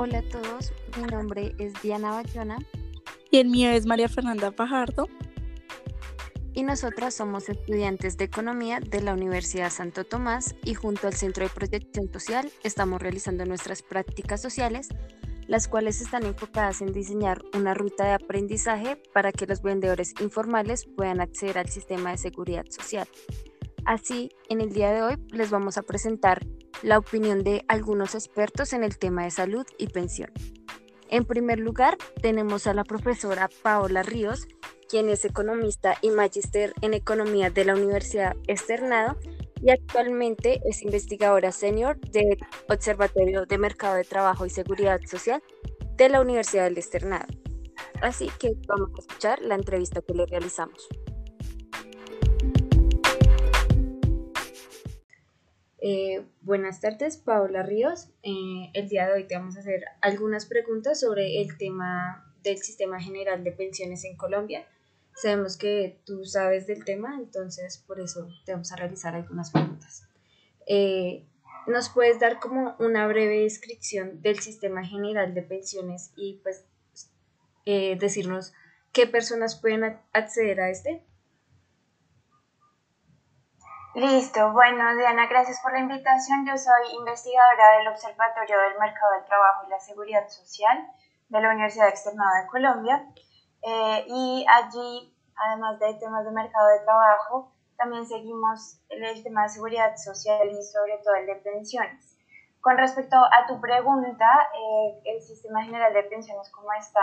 Hola a todos, mi nombre es Diana Bayona. Y el mío es María Fernanda Pajardo. Y nosotras somos estudiantes de Economía de la Universidad Santo Tomás y junto al Centro de Proyección Social estamos realizando nuestras prácticas sociales, las cuales están enfocadas en diseñar una ruta de aprendizaje para que los vendedores informales puedan acceder al sistema de seguridad social. Así, en el día de hoy les vamos a presentar la opinión de algunos expertos en el tema de salud y pensión. En primer lugar, tenemos a la profesora Paola Ríos, quien es economista y magíster en economía de la Universidad Externado y actualmente es investigadora senior del Observatorio de Mercado de Trabajo y Seguridad Social de la Universidad del Externado. Así que vamos a escuchar la entrevista que le realizamos. Eh, buenas tardes, Paola Ríos. Eh, el día de hoy te vamos a hacer algunas preguntas sobre el tema del sistema general de pensiones en Colombia. Sabemos que tú sabes del tema, entonces por eso te vamos a realizar algunas preguntas. Eh, ¿Nos puedes dar como una breve descripción del sistema general de pensiones y pues decirnos qué personas pueden acceder a este? Listo, bueno Diana, gracias por la invitación. Yo soy investigadora del Observatorio del Mercado del Trabajo y la Seguridad Social de la Universidad Externada de Colombia eh, y allí, además de temas de mercado de trabajo, también seguimos el, tema de seguridad social y sobre todo el de pensiones. Con respecto a tu pregunta, eh, el sistema general de pensiones, como está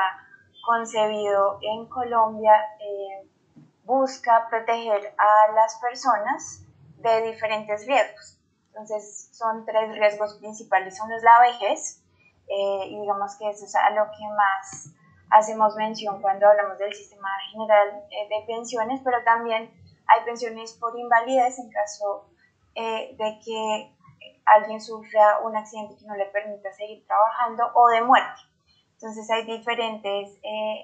concebido en Colombia, eh, busca proteger a las personas de diferentes riesgos. Entonces, son tres riesgos principales. Uno es la vejez, eh, y digamos que eso es a lo que más hacemos mención cuando hablamos del sistema general eh, de pensiones, pero también hay pensiones por invalidez en caso eh, de que alguien sufra un accidente que no le permita seguir trabajando o de muerte. Entonces hay diferentes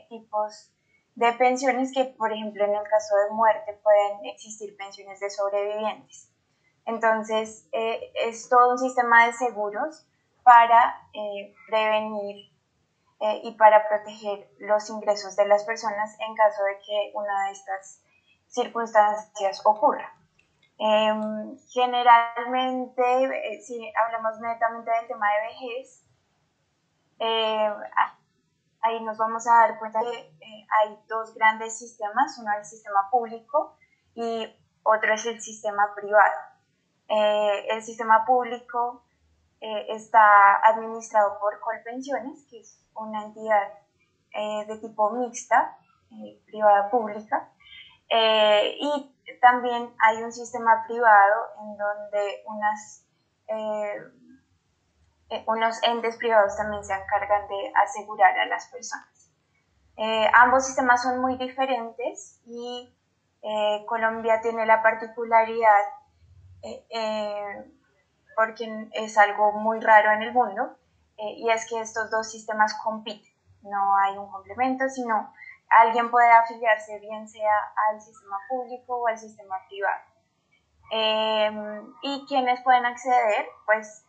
tipos de pensiones que, por ejemplo, en el caso de muerte pueden existir pensiones de sobrevivientes. Entonces, eh, es todo un sistema de seguros para eh, prevenir eh, y para proteger los ingresos de las personas en caso de que una de estas circunstancias ocurra. Em, generalmente, si hablamos netamente del tema de vejez, ahí nos vamos a dar cuenta que eh, hay dos grandes sistemas, uno es el sistema público y otro es el sistema privado. Eh, el sistema público eh, está administrado por Colpensiones, que es una entidad de tipo mixta, privada pública, y también hay un sistema privado en donde eh, unos entes privados también se encargan de asegurar a las personas. Eh, ambos sistemas son muy diferentes y eh, Colombia tiene la particularidad, porque es algo muy raro en el mundo, y es que estos dos sistemas compiten. No hay un complemento, sino alguien puede afiliarse bien sea al sistema público o al sistema privado. y quienes pueden acceder, pues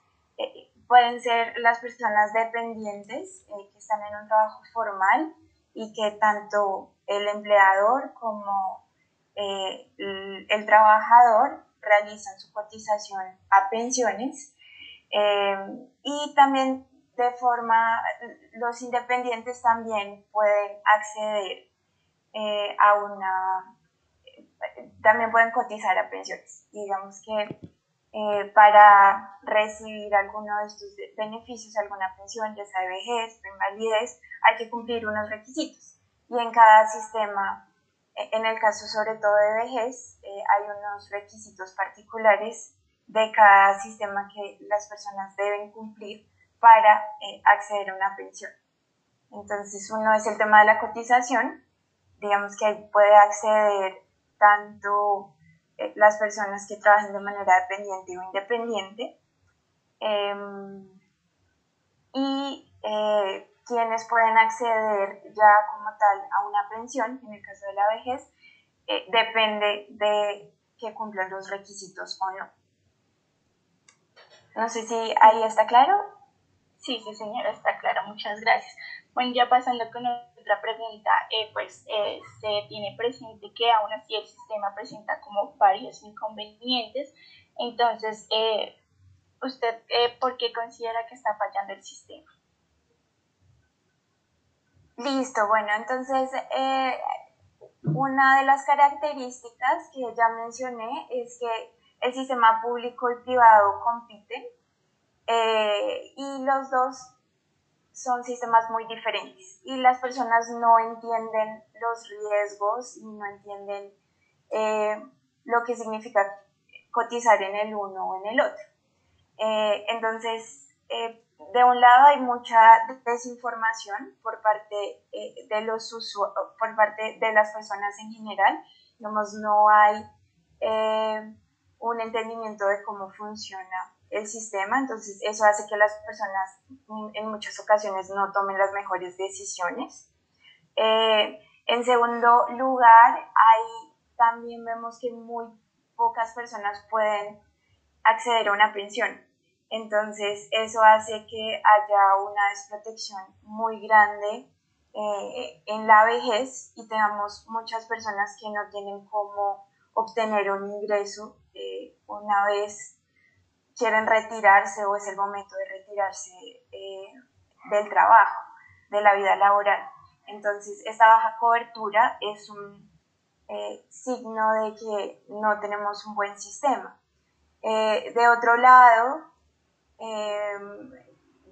pueden ser las personas dependientes eh, que están en un trabajo formal y que tanto el empleador como eh, el, trabajador realizan su cotización a pensiones eh, y también de forma, los independientes también pueden acceder a una, también pueden cotizar a pensiones. Digamos que eh, para recibir alguno de estos beneficios, alguna pensión, ya sea de vejez o invalidez, hay que cumplir unos requisitos. Y en cada sistema, eh, en el caso sobre todo de vejez, eh, hay unos requisitos particulares de cada sistema que las personas deben cumplir para acceder a una pensión. Entonces, uno es el tema de la cotización, digamos que puede acceder tanto eh, las personas que trabajen de manera dependiente o independiente em, y eh, quienes pueden acceder ya como tal a una pensión, en el caso de la vejez, eh, depende de que cumplan los requisitos o no. No sé si ahí está claro. Sí, sí, señora, está claro, muchas gracias. Bueno, ya pasando con otra pregunta, eh, pues eh, se tiene presente que aún así el sistema presenta como varios inconvenientes. Entonces, eh, ¿usted por qué considera que está fallando el sistema? Listo, bueno, entonces una de las características que ya mencioné es que el sistema público y privado compiten y los dos son sistemas muy diferentes y las personas no entienden los riesgos y no entienden eh, lo que significa cotizar en el uno o en el otro. Eh, entonces, eh, de un lado hay mucha desinformación por parte de los por parte de las personas en general, digamos, no hay un entendimiento de cómo funciona el sistema, entonces eso hace que las personas en muchas ocasiones no tomen las mejores decisiones. Eh, en segundo lugar, ahí también vemos que muy pocas personas pueden acceder a una pensión. Entonces, eso hace que haya una desprotección muy grande eh, en la vejez y tengamos muchas personas que no tienen cómo obtener un ingreso eh, una vez quieren retirarse o es el momento de retirarse eh, del trabajo, de la vida laboral. Entonces, esta baja cobertura es un eh, signo de que no tenemos un buen sistema. Eh, de otro lado,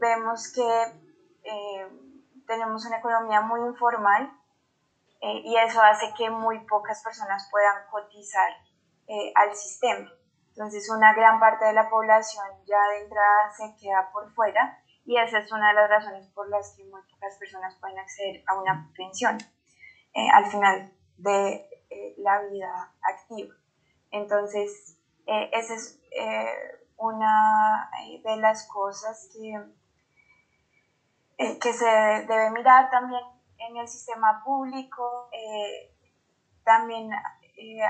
vemos que tenemos una economía muy informal y eso hace que muy pocas personas puedan cotizar al sistema. Entonces una gran parte de la población ya de entrada se queda por fuera y esa es una de las razones por las que muy pocas personas pueden acceder a una pensión eh, al final de eh, la vida activa. Entonces, eh, esa es una de las cosas que, que se debe mirar también en el sistema público. también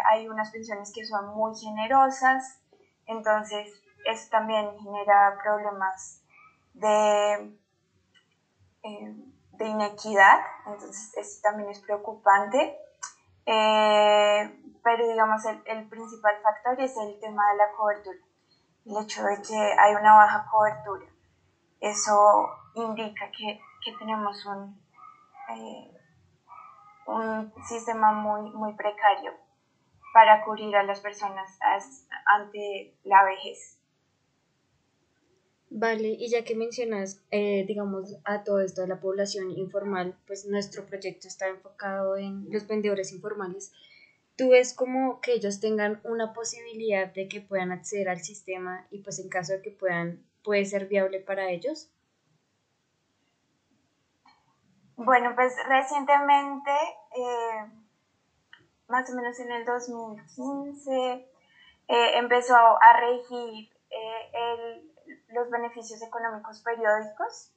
hay unas pensiones que son muy generosas, entonces, eso también genera problemas de, eh, de inequidad, entonces eso también es preocupante. Eh, pero digamos, el, el, principal factor es el tema de la cobertura, el hecho de que hay una baja cobertura. Eso indica que, que tenemos un, eh, un sistema muy, muy precario para cubrir a las personas ante la vejez. Vale, y ya que mencionas, eh, digamos, a todo esto de la población informal, pues nuestro proyecto está enfocado en los vendedores informales. ¿Tú ves como que ellos tengan una posibilidad de que puedan acceder al sistema y pues en caso de que puedan, puede ser viable para ellos? Bueno, pues recientemente eh, más o menos en el 2015, eh, empezó a regir eh, los beneficios económicos periódicos,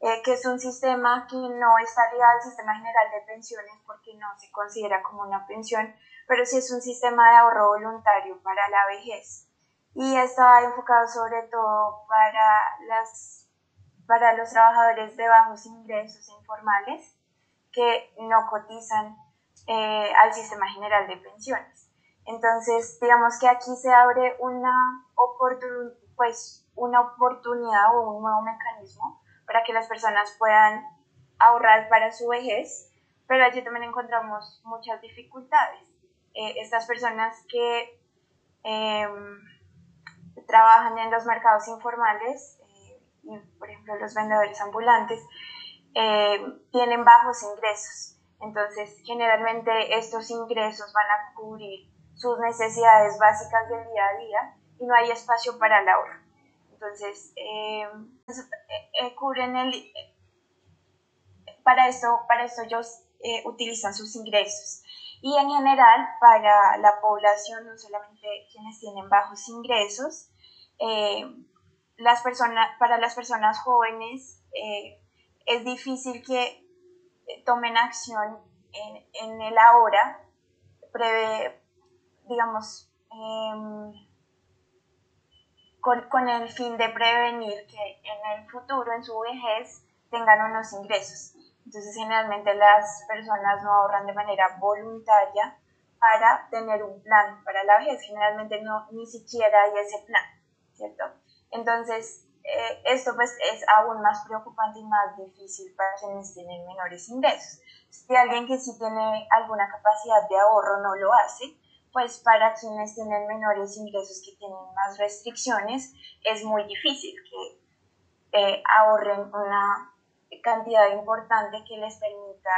eh, que es un sistema que no está ligado al sistema general de pensiones porque no se considera como una pensión, pero sí es un sistema de ahorro voluntario para la vejez. Y está enfocado sobre todo para, las, para los trabajadores de bajos ingresos informales que no cotizan eh, al sistema general de pensiones. Entonces, digamos que aquí se abre una, pues, una oportunidad o un nuevo mecanismo para que las personas puedan ahorrar para su vejez, pero allí también encontramos muchas dificultades. Eh, estas personas que em, trabajan en los mercados informales, eh, por ejemplo los vendedores ambulantes, tienen bajos ingresos entonces, generalmente estos ingresos van a cubrir sus necesidades básicas del día a día y no hay espacio para el ahorro. Entonces, eh, eh, cubren el... Para esto, para esto ellos eh, utilizan sus ingresos. Y en general, para la población, no solamente quienes tienen bajos ingresos, las personas, para las personas jóvenes es difícil que tomen acción en, en el ahora, prevé, digamos, em, con, con, el fin de prevenir que en el futuro, en su vejez, tengan unos ingresos. Entonces, generalmente las personas no ahorran de manera voluntaria para tener un plan para la vejez. Generalmente no, ni siquiera hay ese plan, ¿cierto? Entonces, eh, esto pues es aún más preocupante y más difícil para quienes tienen menores ingresos. Si alguien que sí tiene alguna capacidad de ahorro no lo hace, pues para quienes tienen menores ingresos que tienen más restricciones, es muy difícil que eh, ahorren una cantidad importante que les permita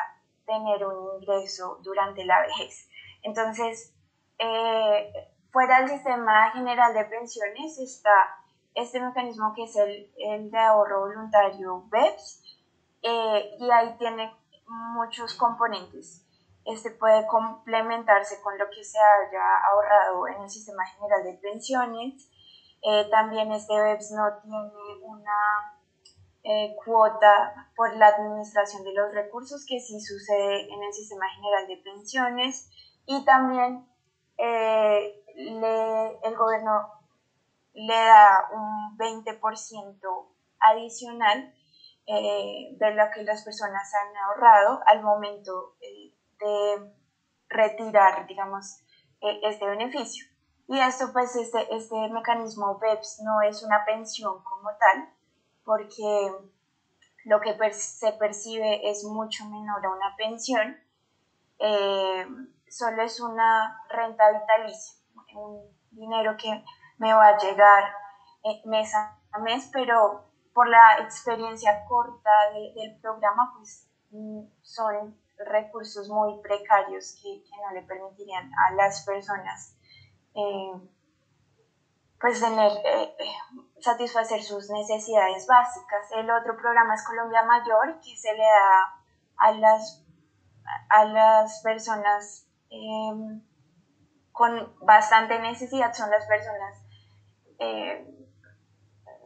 tener un ingreso durante la vejez. Entonces, eh, fuera del sistema general de pensiones está este mecanismo que es el, el de ahorro voluntario BEPS eh, y ahí tiene muchos componentes. Este puede complementarse con lo que se haya ahorrado en el sistema general de pensiones. Eh, también este BEPS no tiene una eh, cuota por la administración de los recursos que sí sucede en el sistema general de pensiones y también le, el gobierno le da un 20% adicional eh, de lo que las personas han ahorrado al momento eh, de retirar, digamos, eh, este beneficio. Y esto, pues, este, este mecanismo BEPS no es una pensión como tal, porque lo que se percibe es mucho menor a una pensión, solo es una renta vitalicia, un dinero que me va a llegar eh, mes a mes, pero por la experiencia corta del programa, pues mm, son recursos muy precarios que, no le permitirían a las personas eh, pues tener, eh, satisfacer sus necesidades básicas. El otro programa es Colombia Mayor, que se le da a las, a las personas con bastante necesidad, son las personas eh,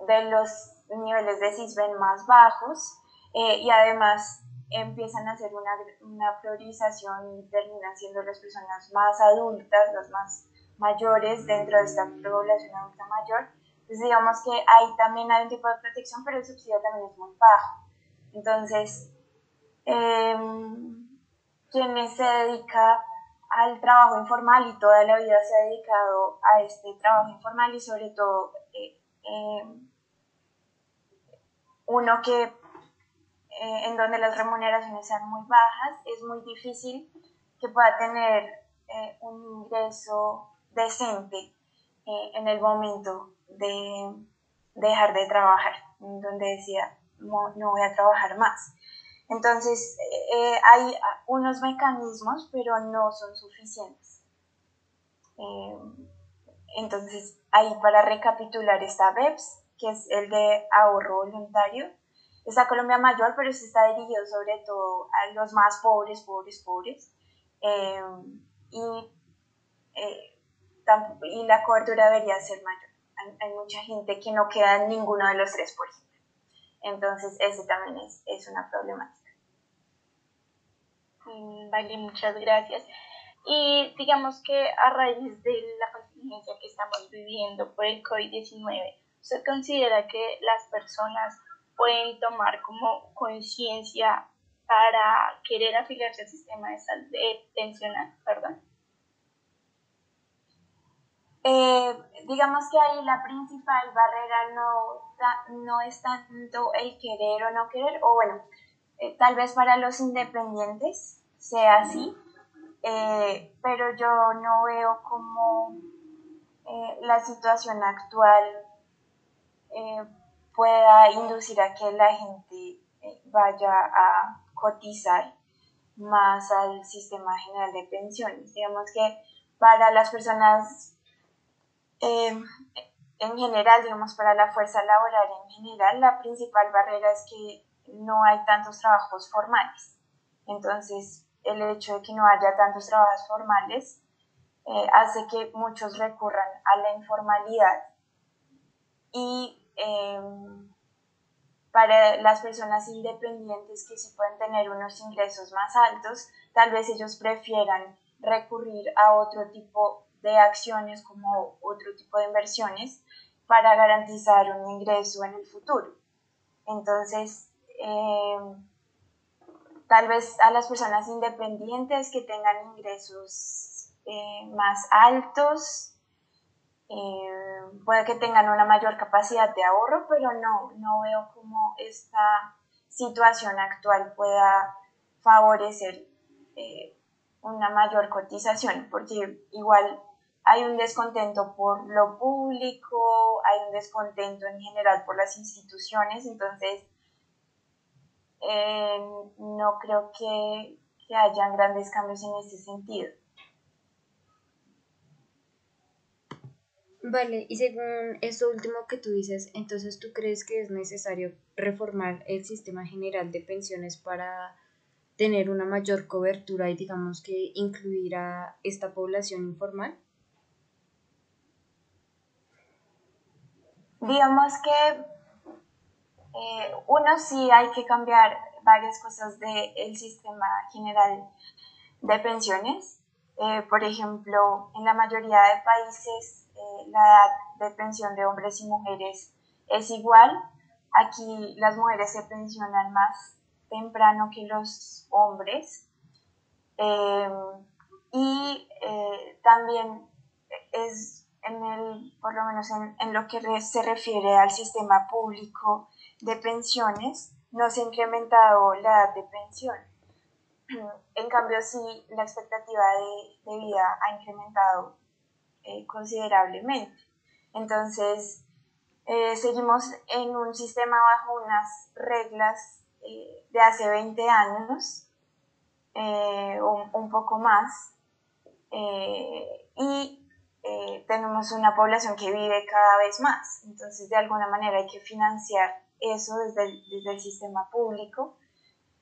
de los niveles de CISBEN más bajos eh, y además empiezan a hacer una, una, priorización y terminan siendo las personas más adultas, las más mayores dentro de esta población adulta mayor. Entonces digamos que ahí también hay un tipo de protección, pero el subsidio también es muy bajo. Entonces, eh, quienes se dedica al trabajo informal y toda la vida se ha dedicado a este trabajo informal y sobre todo eh, eh, uno que eh, en donde las remuneraciones sean muy bajas, es muy difícil que pueda tener un ingreso decente en el momento de dejar de trabajar, donde decía, no, no voy a trabajar más. Entonces, eh, hay unos mecanismos, pero no son suficientes. Eh, entonces, ahí para recapitular está BEPS, que es el de ahorro voluntario. Está Colombia Mayor, pero se está dirigido sobre todo a los más pobres, pobres, pobres. Eh, y, la cobertura debería ser mayor. Hay, hay, mucha gente que no queda en ninguno de los tres, por ejemplo. Entonces, ese también es, es una problemática. Mm, vale, muchas gracias. Y digamos que a raíz de la contingencia que estamos viviendo por el COVID-19, ¿usted considera que las personas pueden tomar como conciencia para querer afiliarse al sistema de salud pensional? Perdón. Eh, digamos que ahí la principal barrera no, no es tanto el querer o no querer, o bueno, eh, tal vez para los independientes sea así, eh, pero yo no veo como la situación actual pueda inducir a que la gente vaya a cotizar más al sistema general de pensiones. Digamos que para las personas en general, digamos, para la fuerza laboral en general, la principal barrera es que no hay tantos trabajos formales. Entonces, el hecho de que no haya tantos trabajos formales eh, hace que muchos recurran a la informalidad. Y em, para las personas independientes que sí pueden tener unos ingresos más altos, tal vez ellos prefieran recurrir a otro tipo de acciones como otro tipo de inversiones para garantizar un ingreso en el futuro. Entonces, eh, tal vez a las personas independientes que tengan ingresos eh, más altos, eh, puede que tengan una mayor capacidad de ahorro, pero no, no veo cómo esta situación actual pueda favorecer una mayor cotización, porque igual hay un descontento por lo público, hay un descontento en general por las instituciones, entonces eh, no creo que, que hayan grandes cambios en ese sentido. Vale, y según esto último que tú dices, entonces tú crees que es necesario reformar el sistema general de pensiones para tener una mayor cobertura y digamos que incluir a esta población informal? Digamos que eh, uno sí hay que cambiar varias cosas del sistema general de pensiones. Eh, por ejemplo, en la mayoría de países eh, la edad de pensión de hombres y mujeres es igual. Aquí las mujeres se pensionan más temprano que los hombres. y también es en el, por lo menos en, lo que se refiere al sistema público de pensiones, no se ha incrementado la edad de pensión. En cambio, sí, la expectativa de, vida ha incrementado eh, considerablemente. Entonces, eh, seguimos en un sistema bajo unas reglas eh, de hace 20 años, un poco más, y tenemos una población que vive cada vez más. Entonces, de alguna manera hay que financiar eso desde el, desde el sistema público.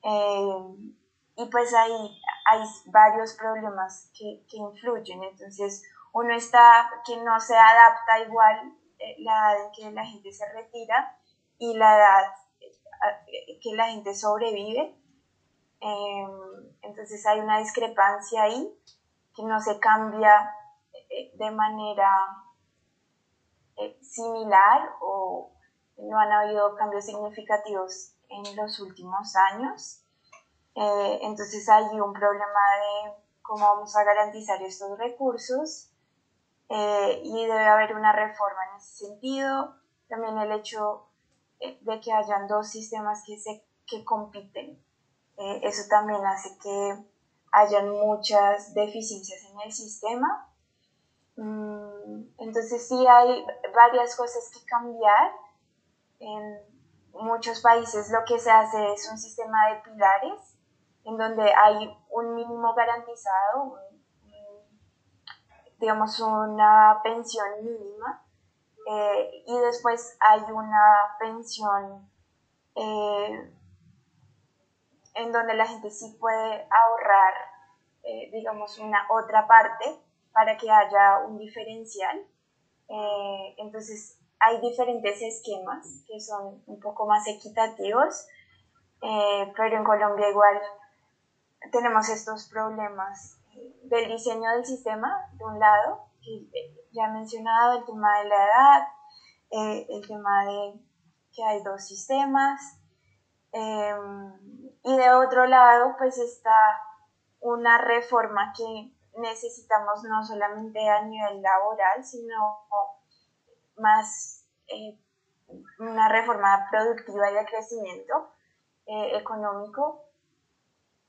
Eh, y pues ahí hay varios problemas que, que, influyen. Entonces, uno está que no se adapta igual eh, la edad en que la gente se retira y la edad que la gente sobrevive. entonces hay una discrepancia ahí que no se cambia eh, de manera eh, similar o no han habido cambios significativos en los últimos años. Eh, entonces hay un problema de cómo vamos a garantizar estos recursos y debe haber una reforma en ese sentido. También el hecho de que hayan dos sistemas que, se, que compiten. eso también hace que hayan muchas deficiencias en el sistema Mm, entonces sí hay varias cosas que cambiar. En muchos países lo que se hace es un sistema de pilares en donde hay un mínimo garantizado, digamos una pensión mínima eh, y después hay una pensión eh, en donde la gente sí puede ahorrar, eh, digamos, una otra parte para que haya un diferencial. Eh, entonces, hay diferentes esquemas que son un poco más equitativos, eh, pero en Colombia igual tenemos estos problemas del diseño del sistema, de un lado, que ya he mencionado, el tema de la edad, eh, el tema de que hay dos sistemas, y de otro lado, pues está una reforma que necesitamos no solamente a nivel laboral, sino más eh, una reforma productiva y de crecimiento eh, económico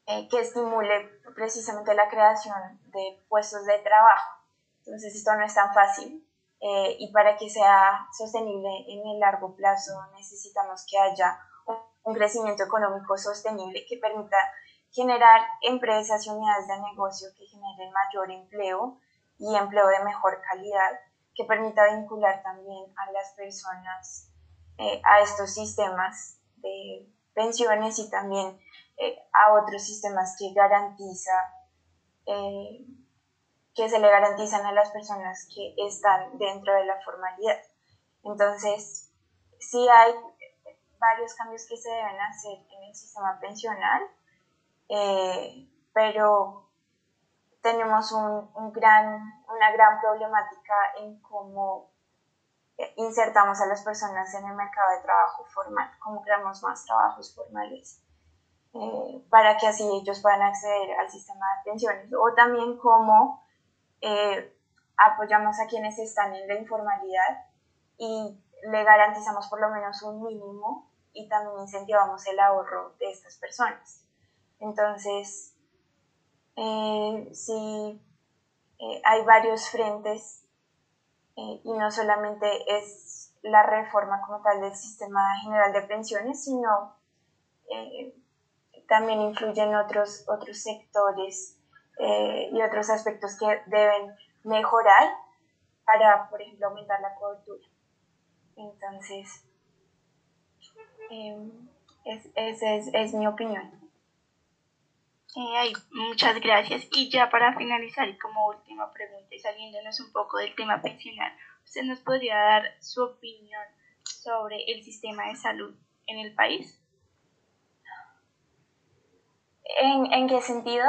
eh, que estimule precisamente la creación de puestos de trabajo. Entonces esto no es tan fácil y para que sea sostenible en el largo plazo necesitamos que haya un crecimiento económico sostenible que permita generar empresas y unidades de negocio que generen mayor empleo y empleo de mejor calidad, que permita vincular también a las personas eh, a estos sistemas de pensiones y también eh, a otros sistemas que garantiza eh, que se le garantizan a las personas que están dentro de la formalidad. Entonces, sí hay varios cambios que se deben hacer en el sistema pensional pero tenemos un, gran, una gran problemática en cómo eh, insertamos a las personas en el mercado de trabajo formal, cómo creamos más trabajos formales eh, para que así ellos puedan acceder al sistema de pensiones o también cómo eh, apoyamos a quienes están en la informalidad y le garantizamos por lo menos un mínimo y también incentivamos el ahorro de estas personas. Entonces, eh, sí, hay varios frentes y no solamente es la reforma como tal del sistema general de pensiones, sino también influyen otros, otros sectores eh, y otros aspectos que deben mejorar para, por ejemplo, aumentar la cobertura. Entonces, esa es, mi opinión. Eh, muchas gracias. Y ya para finalizar y como última pregunta y saliéndonos un poco del tema pensional, ¿usted nos podría dar su opinión sobre el sistema de salud en el país? ¿En, en qué sentido?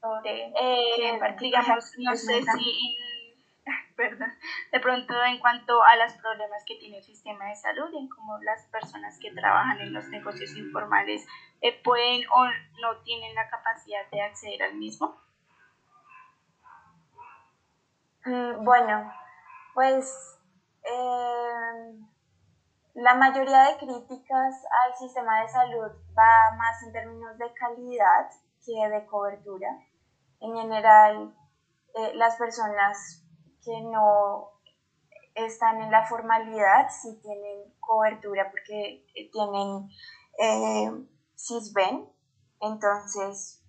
Sobre, eh, digamos, no sé si, de pronto en cuanto a los problemas que tiene el sistema de salud, en cómo las personas que trabajan en los negocios informales eh, pueden o no tienen la capacidad de acceder al mismo. Mm, bueno, pues eh, la mayoría de críticas al sistema de salud va más en términos de calidad que de cobertura. En general, eh, las personas que no están en la formalidad sí tienen cobertura porque eh, tienen eh, CISBEN. Entonces,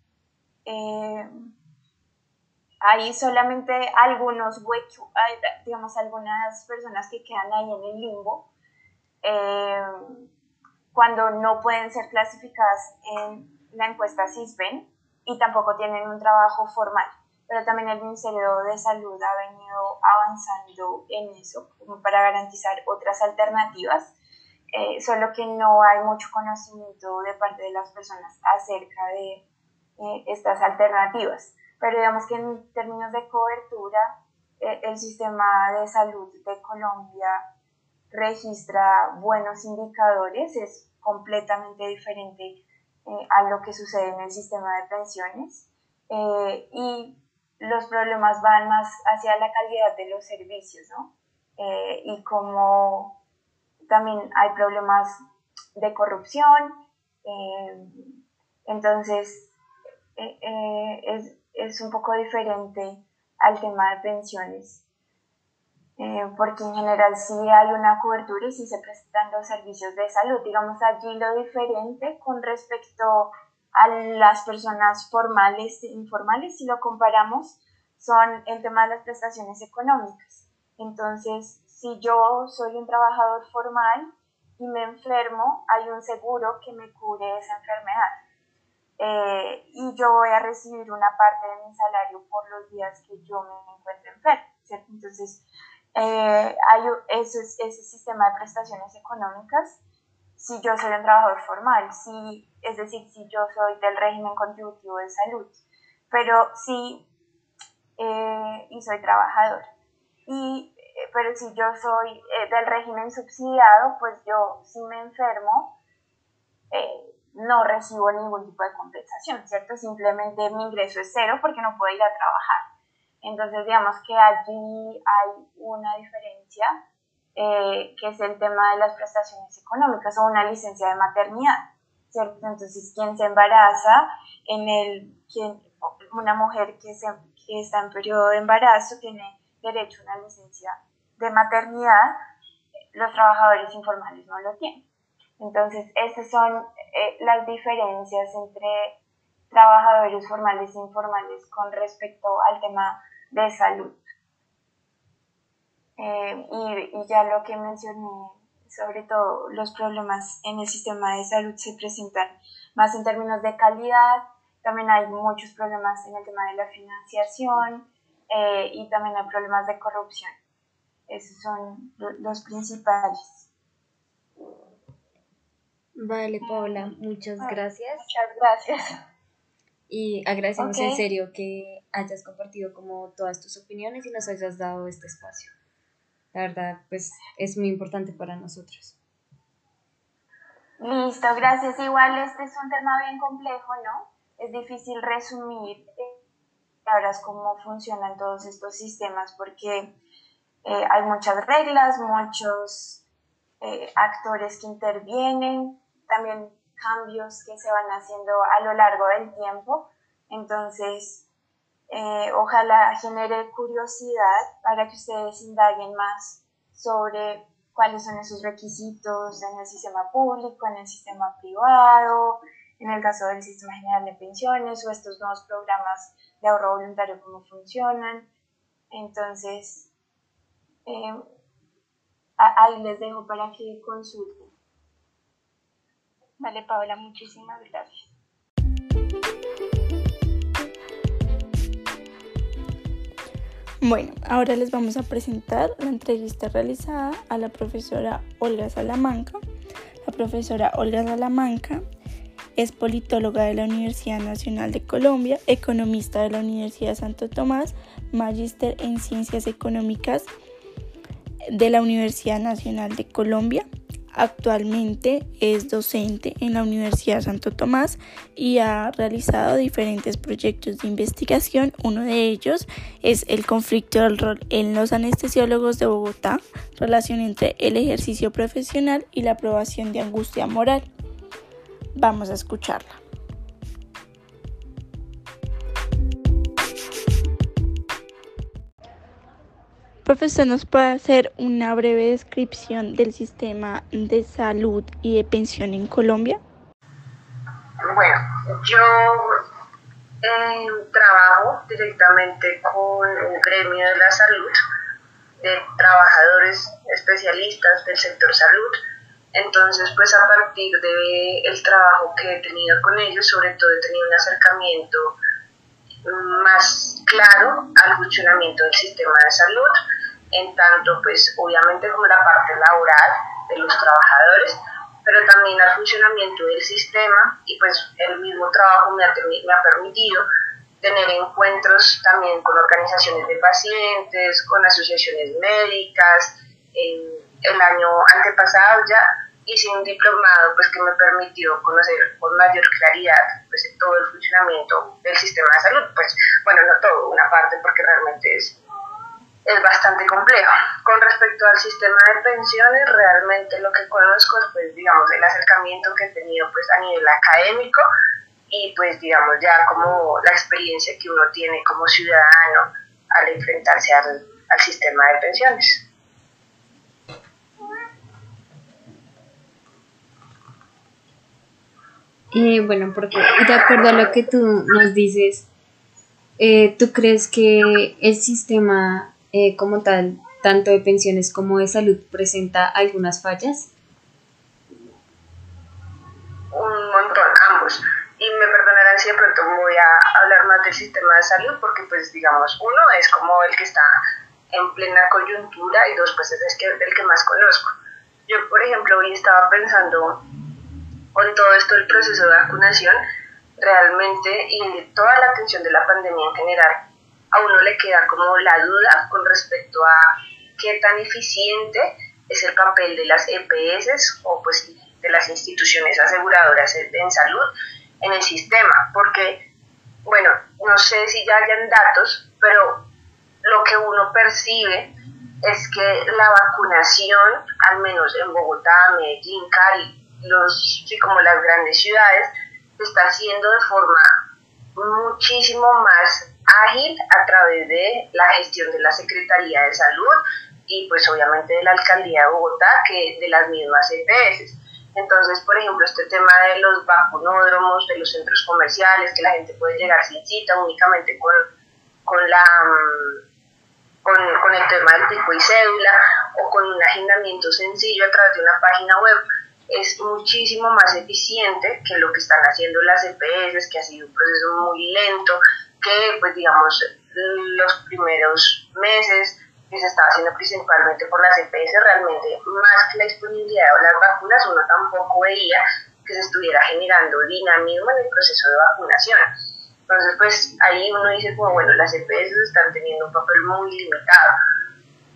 eh, hay solamente algunos huecos, digamos, algunas personas que quedan ahí en el limbo eh, cuando no pueden ser clasificadas en la encuesta CISBEN y tampoco tienen un trabajo formal. Pero también el Ministerio de Salud ha venido avanzando en eso como para garantizar otras alternativas, eh, solo que no hay mucho conocimiento de parte de las personas acerca de eh, estas alternativas. Pero digamos que en términos de cobertura, el sistema de salud de Colombia registra buenos indicadores, es completamente diferente eh, a lo que sucede en el sistema de pensiones eh, y los problemas van más hacia la calidad de los servicios, ¿no? Eh, y como también hay problemas de corrupción, entonces es, es un poco diferente al tema de pensiones. Eh, porque en general sí hay una cobertura y sí se prestan los servicios de salud. Digamos, allí lo diferente con respecto a las personas formales e informales, si lo comparamos, son el tema de las prestaciones económicas. Entonces, si yo soy un trabajador formal y me enfermo, hay un seguro que me cubre esa enfermedad. Eh, y yo voy a recibir una parte de mi salario por los días que yo me encuentre enfermo. Entonces, eh, hay ese, ese sistema de prestaciones económicas si yo soy un trabajador formal, si, es decir, si yo soy del régimen contributivo de salud, pero sí, eh, y soy trabajador. Y, eh, pero si yo soy del régimen subsidiado, pues yo si me enfermo, no recibo ningún tipo de compensación, ¿cierto? Simplemente mi ingreso es cero porque no puedo ir a trabajar. Entonces, digamos que allí hay una diferencia, eh, que es el tema de las prestaciones económicas o una licencia de maternidad. Entonces, quien se embaraza, en el, una mujer que, está en periodo de embarazo tiene derecho a una licencia de maternidad, los trabajadores informales no lo tienen. Entonces, estas son eh, las diferencias entre trabajadores formales e informales con respecto al tema de salud. Eh, y, ya lo que mencioné, sobre todo los problemas en el sistema de salud se presentan más en términos de calidad, también hay muchos problemas en el tema de la financiación eh, y también hay problemas de corrupción. Esos son los principales. Vale, Paula, muchas ah, gracias. Muchas gracias. Y agradecemos en serio que hayas compartido como todas tus opiniones y nos hayas dado este espacio. La verdad, pues es muy importante para nosotros. Listo, gracias. Igual este es un tema bien complejo, ¿no? Es difícil resumir ahora cómo funcionan todos estos sistemas porque eh, hay muchas reglas, muchos eh, actores que intervienen, también cambios que se van haciendo a lo largo del tiempo. Entonces, eh, ojalá genere curiosidad para que ustedes indaguen más sobre cuáles son esos requisitos en el sistema público, en el sistema privado, en el caso del Sistema General de Pensiones o estos nuevos programas de ahorro voluntario, cómo funcionan. Entonces, eh, ahí les dejo para que consulten. Vale, Paola, muchísimas gracias. Bueno, ahora les vamos a presentar la entrevista realizada a la profesora Olga Salamanca. La profesora Olga Salamanca es politóloga de la Universidad Nacional de Colombia, economista de la Universidad Santo Tomás, magíster en Ciencias Económicas de la Universidad Nacional de Colombia, Actualmente es docente en la Universidad Santo Tomás y ha realizado diferentes proyectos de investigación. Uno de ellos es el conflicto del rol en los anestesiólogos de Bogotá, relación entre el ejercicio profesional y la aprobación de angustia moral. Vamos a escucharla. Profesor, ¿nos puede hacer una breve descripción del sistema de salud y de pensión en Colombia? Bueno, yo eh, trabajo directamente con un gremio de la salud, de trabajadores especialistas del sector salud. Entonces, pues a partir del el trabajo que he tenido con ellos, sobre todo he tenido un acercamiento más claro al funcionamiento del sistema de salud, en tanto pues obviamente como la parte laboral de los trabajadores, pero también al funcionamiento del sistema y pues el mismo trabajo me ha, me ha permitido tener encuentros también con organizaciones de pacientes, con asociaciones médicas. el año antepasado ya hice un diplomado pues, que me permitió conocer con mayor claridad pues, todo el funcionamiento del sistema de salud. Pues bueno, no todo, una parte porque realmente es, es bastante complejo. Con respecto al sistema de pensiones, realmente lo que conozco es pues, digamos, el acercamiento que he tenido pues, a nivel académico y pues digamos ya como la experiencia que uno tiene como ciudadano al enfrentarse al, al sistema de pensiones. Eh, bueno, porque de acuerdo a lo que tú nos dices, eh, ¿tú crees que el sistema eh, como tal, tanto de pensiones como de salud, presenta algunas fallas? Un montón, ambos. Y me perdonarán si de pronto voy a hablar más del sistema de salud, porque pues digamos, uno es como el que está en plena coyuntura y dos, pues es el que, el que más conozco. Yo, por ejemplo, hoy estaba pensando con todo esto el proceso de vacunación, realmente y toda la atención de la pandemia en general, a uno le queda como la duda con respecto a qué tan eficiente es el papel de las EPS o pues de las instituciones aseguradoras en salud en el sistema, porque, bueno, no sé si ya hayan datos, pero lo que uno percibe es que la vacunación, al menos en Bogotá, Medellín, Cali, los, sí, como las grandes ciudades, se está haciendo de forma muchísimo más ágil a través de la gestión de la Secretaría de Salud y pues obviamente de la Alcaldía de Bogotá que de las mismas EPS. Entonces, por ejemplo, este tema de los vacunódromos, de los centros comerciales, que la gente puede llegar sin cita únicamente con, con la... Con, con el tema del tipo y cédula o con un agendamiento sencillo a través de una página web, es muchísimo más eficiente que lo que están haciendo las EPS, que ha sido un proceso muy lento, que pues digamos los primeros meses que se estaba haciendo principalmente por las EPS, realmente más que la disponibilidad de las vacunas, uno tampoco veía que se estuviera generando dinamismo en el proceso de vacunación. Entonces, pues ahí uno dice como, bueno, las EPS están teniendo un papel muy limitado.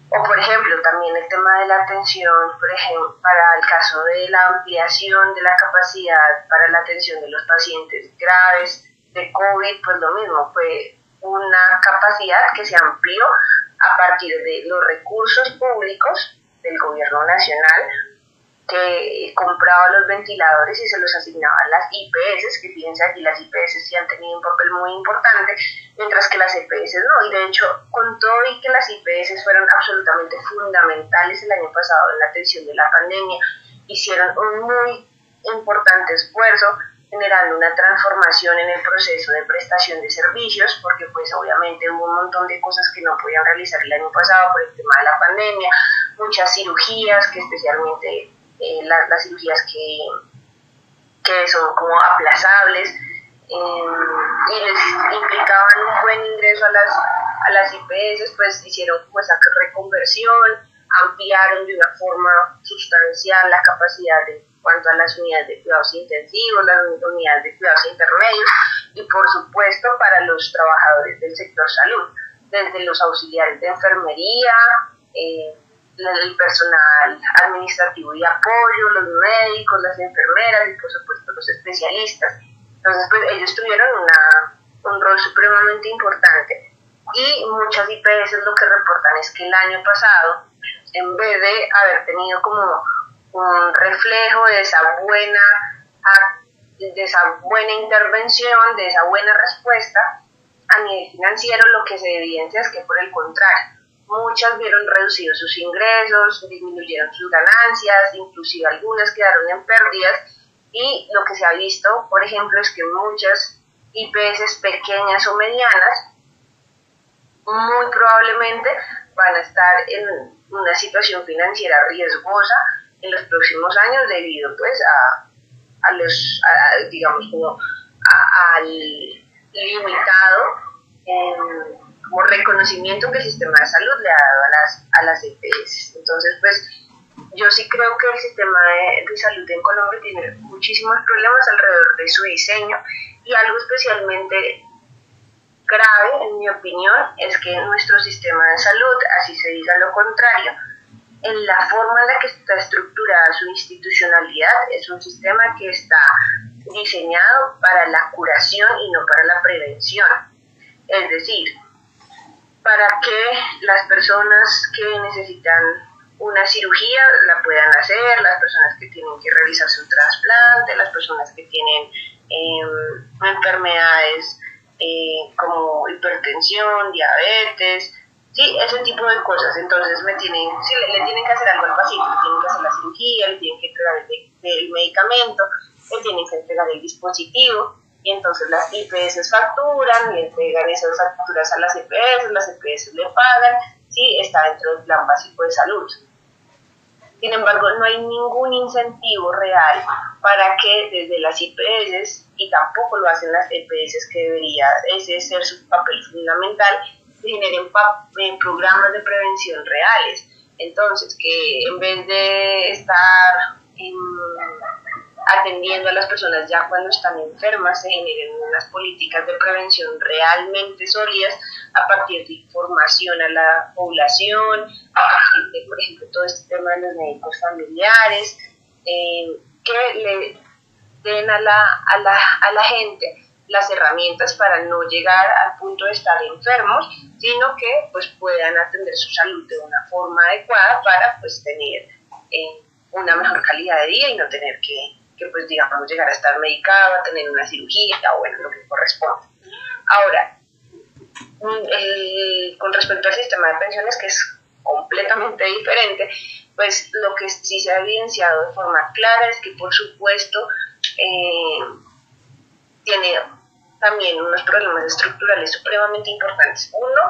O por ejemplo, también el tema de la atención, por ejemplo, para el caso de la ampliación de la capacidad para la atención de los pacientes graves de COVID, pues lo mismo, fue una capacidad que se amplió a partir de los recursos públicos del gobierno nacional que compraba los ventiladores y se los asignaba a las IPS, que fíjense aquí las IPS sí han tenido un papel muy importante, mientras que las EPS no. Y de hecho, con todo y que las IPS fueron absolutamente fundamentales el año pasado en la atención de la pandemia, hicieron un muy importante esfuerzo generando una transformación en el proceso de prestación de servicios, porque pues obviamente hubo un montón de cosas que no podían realizar el año pasado por el tema de la pandemia, muchas cirugías que especialmente eh, las cirugías que, que son como aplazables em, y les implicaban un buen ingreso a las, a las IPS, pues hicieron como esa reconversión, ampliaron de una forma sustancial la capacidad de cuanto a las unidades de cuidados intensivos, las unidades de cuidados intermedios y por supuesto para los trabajadores del sector salud, desde los auxiliares de enfermería, eh, el personal administrativo y apoyo, los médicos, las enfermeras y por supuesto los especialistas. Entonces, pues ellos tuvieron una, un rol supremamente importante. Y muchas IPS lo que reportan es que el año pasado, en vez de haber tenido como un reflejo de esa buena, de esa buena intervención, de esa buena respuesta, a nivel financiero lo que se evidencia es que por el contrario, muchas vieron reducidos sus ingresos, disminuyeron sus ganancias, inclusive algunas quedaron en pérdidas. Y lo que se ha visto, por ejemplo, es que muchas IPS pequeñas o medianas muy probablemente van a estar en una situación financiera riesgosa en los próximos años debido pues a, a los, digamos como al limitado como reconocimiento que el sistema de salud le ha dado a las, a las EPS. Entonces, pues yo sí creo que el sistema de, salud en Colombia tiene muchísimos problemas alrededor de su diseño y algo especialmente grave, en mi opinión, es que nuestro sistema de salud, así se diga lo contrario, en la forma en la que está estructurada su institucionalidad, es un sistema que está diseñado para la curación y no para la prevención. Es decir, para que las personas que necesitan una cirugía la puedan hacer, las personas que tienen que realizarse un trasplante, las personas que tienen em, enfermedades eh, como hipertensión, diabetes, sí, ese tipo de cosas. Entonces me tienen, si le, tienen que hacer algo al paciente, le tienen que hacer la cirugía, le tienen que entregar el medicamento, le tienen que entregar el dispositivo y entonces las IPS facturan, le entregan esas facturas a las EPS, las EPS le pagan, sí, está dentro del plan básico de salud. Sin embargo, no hay ningún incentivo real para que desde las IPS, y tampoco lo hacen las EPS, que debería ese ser su papel fundamental, generen eh, programas de prevención reales. Entonces, que en vez de estar en atendiendo a las personas ya cuando están enfermas, se generen unas políticas de prevención realmente sólidas a partir de información a la población, a partir de, por ejemplo, todo este tema de los médicos familiares, eh, que le den a la, a, la, a la gente las herramientas para no llegar al punto de estar enfermos, sino que pues puedan atender su salud de una forma adecuada para pues tener eh, una mejor calidad de vida y no tener que que pues digamos llegar a estar medicado, a tener una cirugía o bueno, lo que corresponde. Ahora, mm, con respecto al sistema de pensiones, que es completamente diferente, pues lo que sí se ha evidenciado de forma clara es que por supuesto eh, tiene también unos problemas estructurales supremamente importantes. Uno,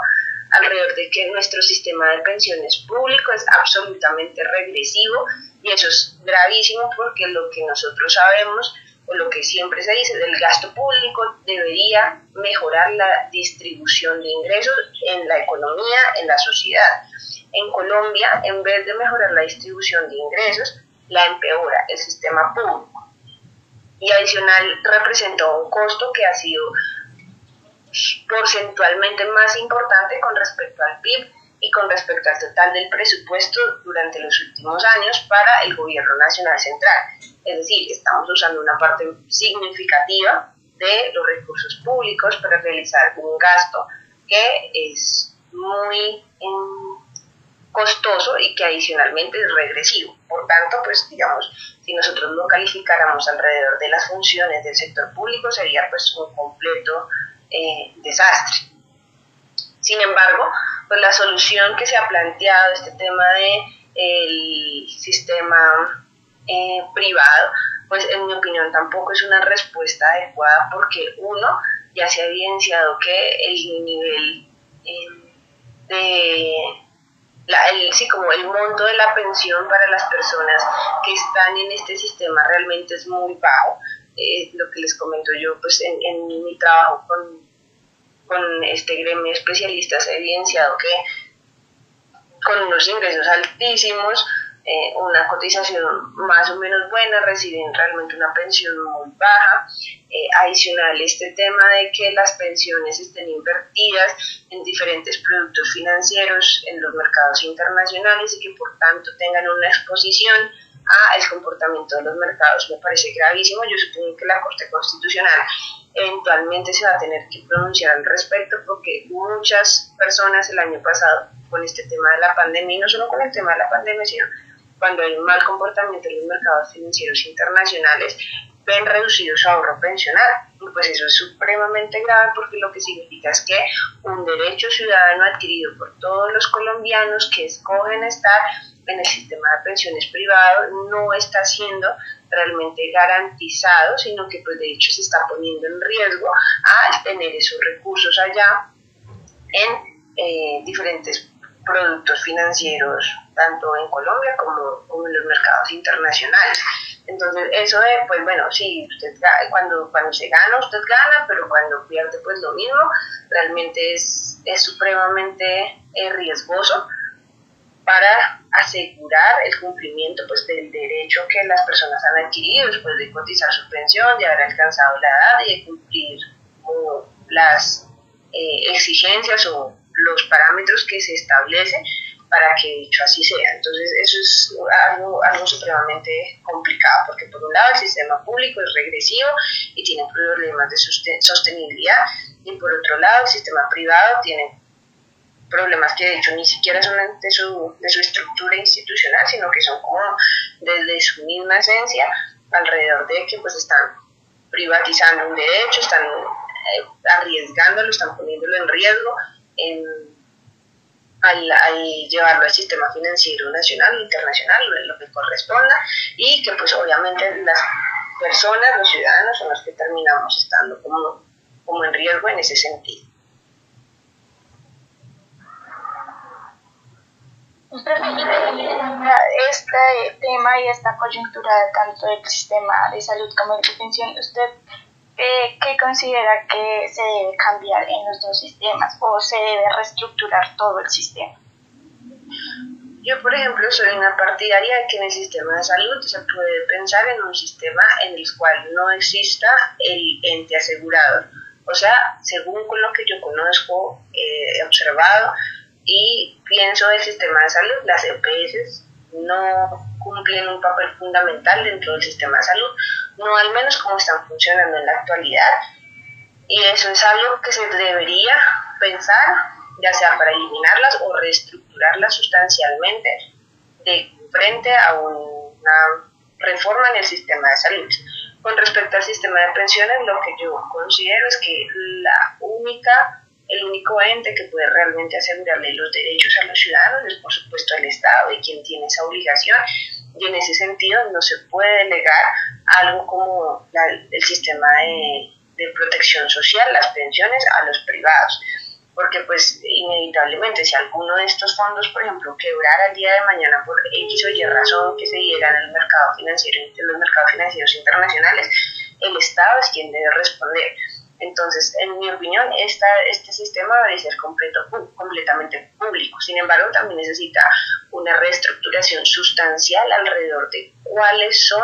alrededor de que nuestro sistema de pensiones público es absolutamente regresivo y eso es gravísimo porque lo que nosotros sabemos o lo que siempre se dice del gasto público debería mejorar la distribución de ingresos en la economía, en la sociedad. En Colombia, en vez de mejorar la distribución de ingresos, la empeora el sistema público. Y adicional representó un costo que ha sido porcentualmente más importante con respecto al PIB y con respecto al total del presupuesto durante los últimos años para el gobierno nacional central. Es decir, estamos usando una parte significativa de los recursos públicos para realizar un gasto que es muy em, costoso y que adicionalmente es regresivo. Por tanto, pues digamos, si nosotros lo calificáramos alrededor de las funciones del sector público, sería pues un completo eh, desastre. Sin embargo, pues la solución que se ha planteado, este tema de el sistema eh, privado, pues en mi opinión tampoco es una respuesta adecuada porque uno, ya se ha evidenciado que el nivel eh, de la, el, sí, como el monto de la pensión para las personas que están en este sistema realmente es muy bajo. Eh, lo que les comento yo, pues en, en mi trabajo con, con este gremio de especialistas he evidenciado que con unos ingresos altísimos, eh, una cotización más o menos buena, reciben realmente una pensión muy baja. Eh, adicional, este tema de que las pensiones estén invertidas en diferentes productos financieros en los mercados internacionales y que por tanto tengan una exposición al comportamiento de los mercados me parece gravísimo. Yo supongo que la Corte Constitucional eventualmente se va a tener que pronunciar al respecto porque muchas personas el año pasado con este tema de la pandemia, y no solo con el tema de la pandemia, sino cuando hay un mal comportamiento en los mercados financieros internacionales, ven reducido su ahorro pensional. Y pues eso es supremamente grave porque lo que significa es que un derecho ciudadano adquirido por todos los colombianos que escogen estar en el sistema de pensiones privado no está siendo realmente garantizado, sino que pues de hecho se está poniendo en riesgo al tener esos recursos allá en eh, diferentes productos financieros, tanto en Colombia como, en los mercados internacionales. Entonces, eso es, pues bueno, sí, usted, cuando, cuando se gana, usted gana, pero cuando pierde, pues lo mismo, realmente es, es supremamente eh, riesgoso para asegurar el cumplimiento pues, del derecho que las personas han adquirido después de cotizar su pensión, de haber alcanzado la edad y de cumplir las eh, exigencias o los parámetros que se establecen para que dicho así sea. Entonces eso es algo, algo supremamente complicado porque por un lado el sistema público es regresivo y tiene problemas de sostenibilidad y por otro lado el sistema privado tiene problemas que de hecho ni siquiera son de su, de su estructura institucional, sino que son como desde su misma esencia alrededor de que pues están privatizando un derecho, están eh, arriesgándolo, están poniéndolo en riesgo en, al, llevarlo al sistema financiero nacional internacional, lo que corresponda, y que pues obviamente las personas, los ciudadanos son los que terminamos estando como, como en riesgo en ese sentido. Este tema y esta coyuntura tanto del sistema de salud como de pensión, ¿usted eh, ¿qué considera que se debe cambiar en los dos sistemas o se debe reestructurar todo el sistema? Yo, por ejemplo, soy una partidaria de que en el sistema de salud se puede pensar en un sistema en el cual no exista el ente asegurador. O sea, según con lo que yo conozco, eh, he observado y pienso del sistema de salud, las EPS no cumplen un papel fundamental dentro del sistema de salud, no al menos como están funcionando en la actualidad. Y eso es algo que se debería pensar, ya sea para eliminarlas o reestructurarlas sustancialmente de frente a una reforma en el sistema de salud. Con respecto al sistema de pensiones, lo que yo considero es que la única el único ente que puede realmente asegurarle los derechos a los ciudadanos es por supuesto el Estado y quien tiene esa obligación y en ese sentido no se puede delegar algo como el sistema de, protección social, las pensiones a los privados porque pues inevitablemente si alguno de estos fondos, por ejemplo, quebrara el día de mañana por X o Y razón que se diera en el mercado financiero, en los mercados financieros internacionales, el Estado es quien debe responder. Entonces, en mi opinión, esta, este sistema debe ser completo, completamente público. Sin embargo, también necesita una reestructuración sustancial alrededor de cuáles son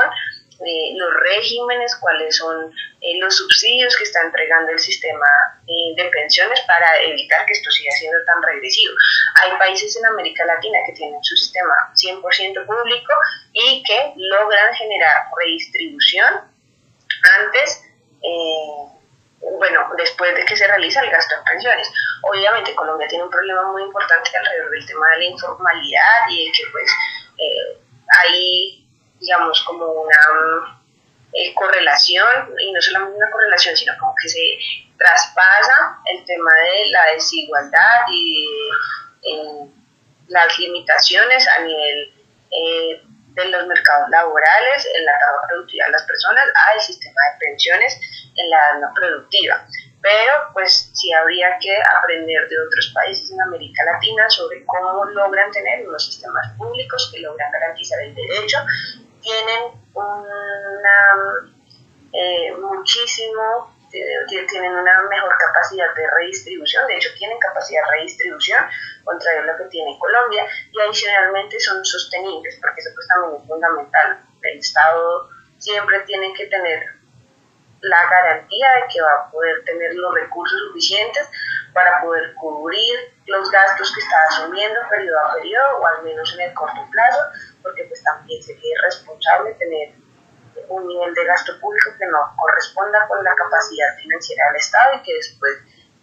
eh, los regímenes, cuáles son eh, los subsidios que está entregando el sistema eh, de pensiones para evitar que esto siga siendo tan regresivo. Hay países en América Latina que tienen su sistema 100% público y que logran generar redistribución antes, bueno, después de que se realiza el gasto en pensiones. Obviamente Colombia tiene un problema muy importante alrededor del tema de la informalidad y de que pues hay digamos, como una eh, correlación, y no solamente una correlación, sino como que se traspasa el tema de la desigualdad y eh, las limitaciones a nivel eh, de los mercados laborales, en la etapa productiva de las personas, al sistema de pensiones en la edad no productiva. Pero pues sí habría que aprender de otros países en América Latina sobre cómo logran tener unos sistemas públicos que logran garantizar el derecho tienen una eh, muchísimo, tienen una mejor capacidad de redistribución, de hecho tienen capacidad de redistribución, contrario a lo que tiene Colombia, y adicionalmente son sostenibles, porque eso pues también es fundamental. El Estado siempre tiene que tener la garantía de que va a poder tener los recursos suficientes para poder cubrir los gastos que está asumiendo periodo a periodo o al menos en el corto plazo, porque pues también sería irresponsable tener un nivel de gasto público que no corresponda con la capacidad financiera del Estado y que después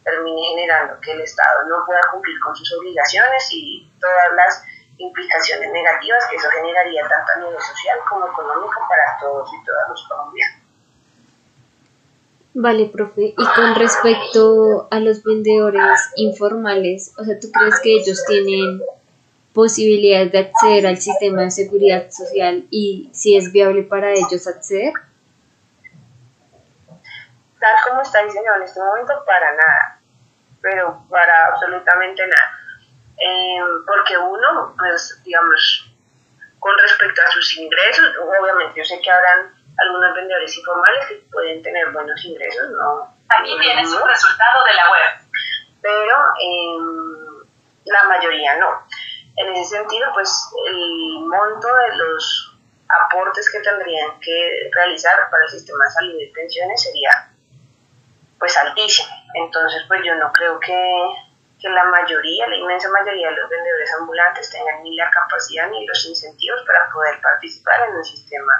termine generando que el Estado no pueda cumplir con sus obligaciones y todas las implicaciones negativas que eso generaría tanto a nivel social como económico para todos y todas los colombianos. Vale, profe. Y con respecto a los vendedores informales, o sea, ¿tú crees que ellos tienen posibilidades de acceder al sistema de seguridad social y si es viable para ellos acceder? Tal como está diseñado en este momento, para nada, pero para absolutamente nada. Em, porque uno, pues, digamos, con respecto a sus ingresos, obviamente yo sé que habrán algunos vendedores informales que pueden tener buenos ingresos, ¿no? Aquí viene su resultado de la web. Pero em, la mayoría no. En ese sentido, pues el monto de los aportes que tendrían que realizar para el sistema de salud y pensiones sería pues altísimo. Entonces, pues yo no creo que, que la mayoría, la inmensa mayoría de los vendedores ambulantes tengan ni la capacidad ni los incentivos para poder participar en el sistema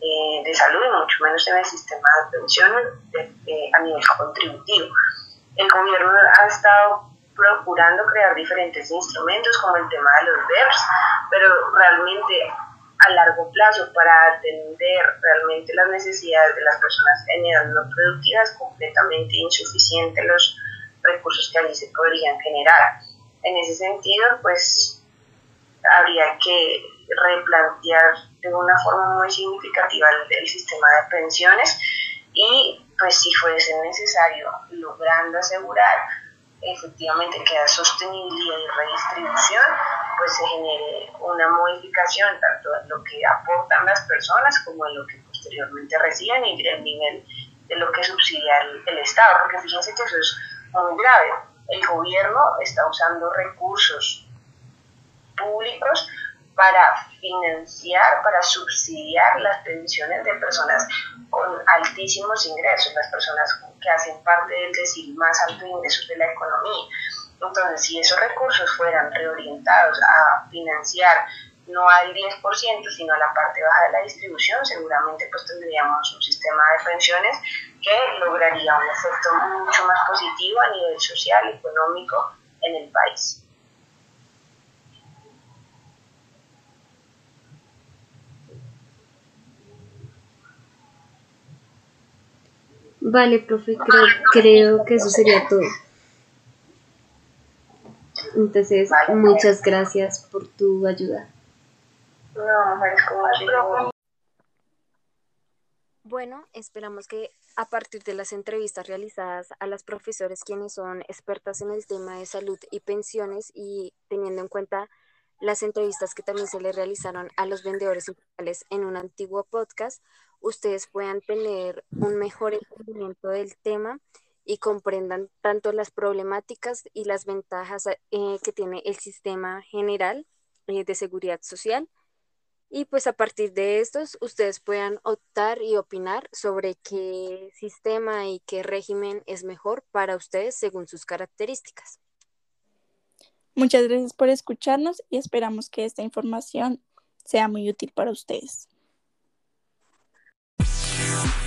eh, de salud y mucho menos en el sistema de pensiones a nivel contributivo. El gobierno ha estado procurando crear diferentes instrumentos como el tema de los BEPS, pero realmente a largo plazo para atender realmente las necesidades de las personas en edad no productiva es completamente insuficiente los recursos que allí se podrían generar. En ese sentido, pues habría que replantear de una forma muy significativa el, sistema de pensiones y pues si fuese necesario logrando asegurar efectivamente que haya sostenibilidad y redistribución, pues se genere una modificación tanto en lo que aportan las personas como en lo que posteriormente reciben y el nivel de lo que subsidia el, el Estado, porque fíjense que eso es muy grave. El gobierno está usando recursos públicos para financiar, para subsidiar las pensiones de personas con altísimos ingresos, las personas que hacen parte del decir más alto de ingresos de la economía. Entonces, si esos recursos fueran reorientados a financiar no al 10%, sino a la parte baja de la distribución, seguramente pues tendríamos un sistema de pensiones que lograría un efecto mucho más positivo a nivel social y económico en el país. Vale, profe, creo, creo que eso sería todo. Entonces, muchas gracias por tu ayuda. Bueno, esperamos que a partir de las entrevistas realizadas a las profesores quienes son expertas en el tema de salud y pensiones y teniendo en cuenta las entrevistas que también se le realizaron a los vendedores informales en un antiguo podcast, ustedes puedan tener un mejor entendimiento del tema y comprendan tanto las problemáticas y las ventajas eh, que tiene el sistema general eh, de seguridad social y pues a partir de estos ustedes puedan optar y opinar sobre qué sistema y qué régimen es mejor para ustedes según sus características. Muchas gracias por escucharnos y esperamos que esta información sea muy útil para ustedes. you.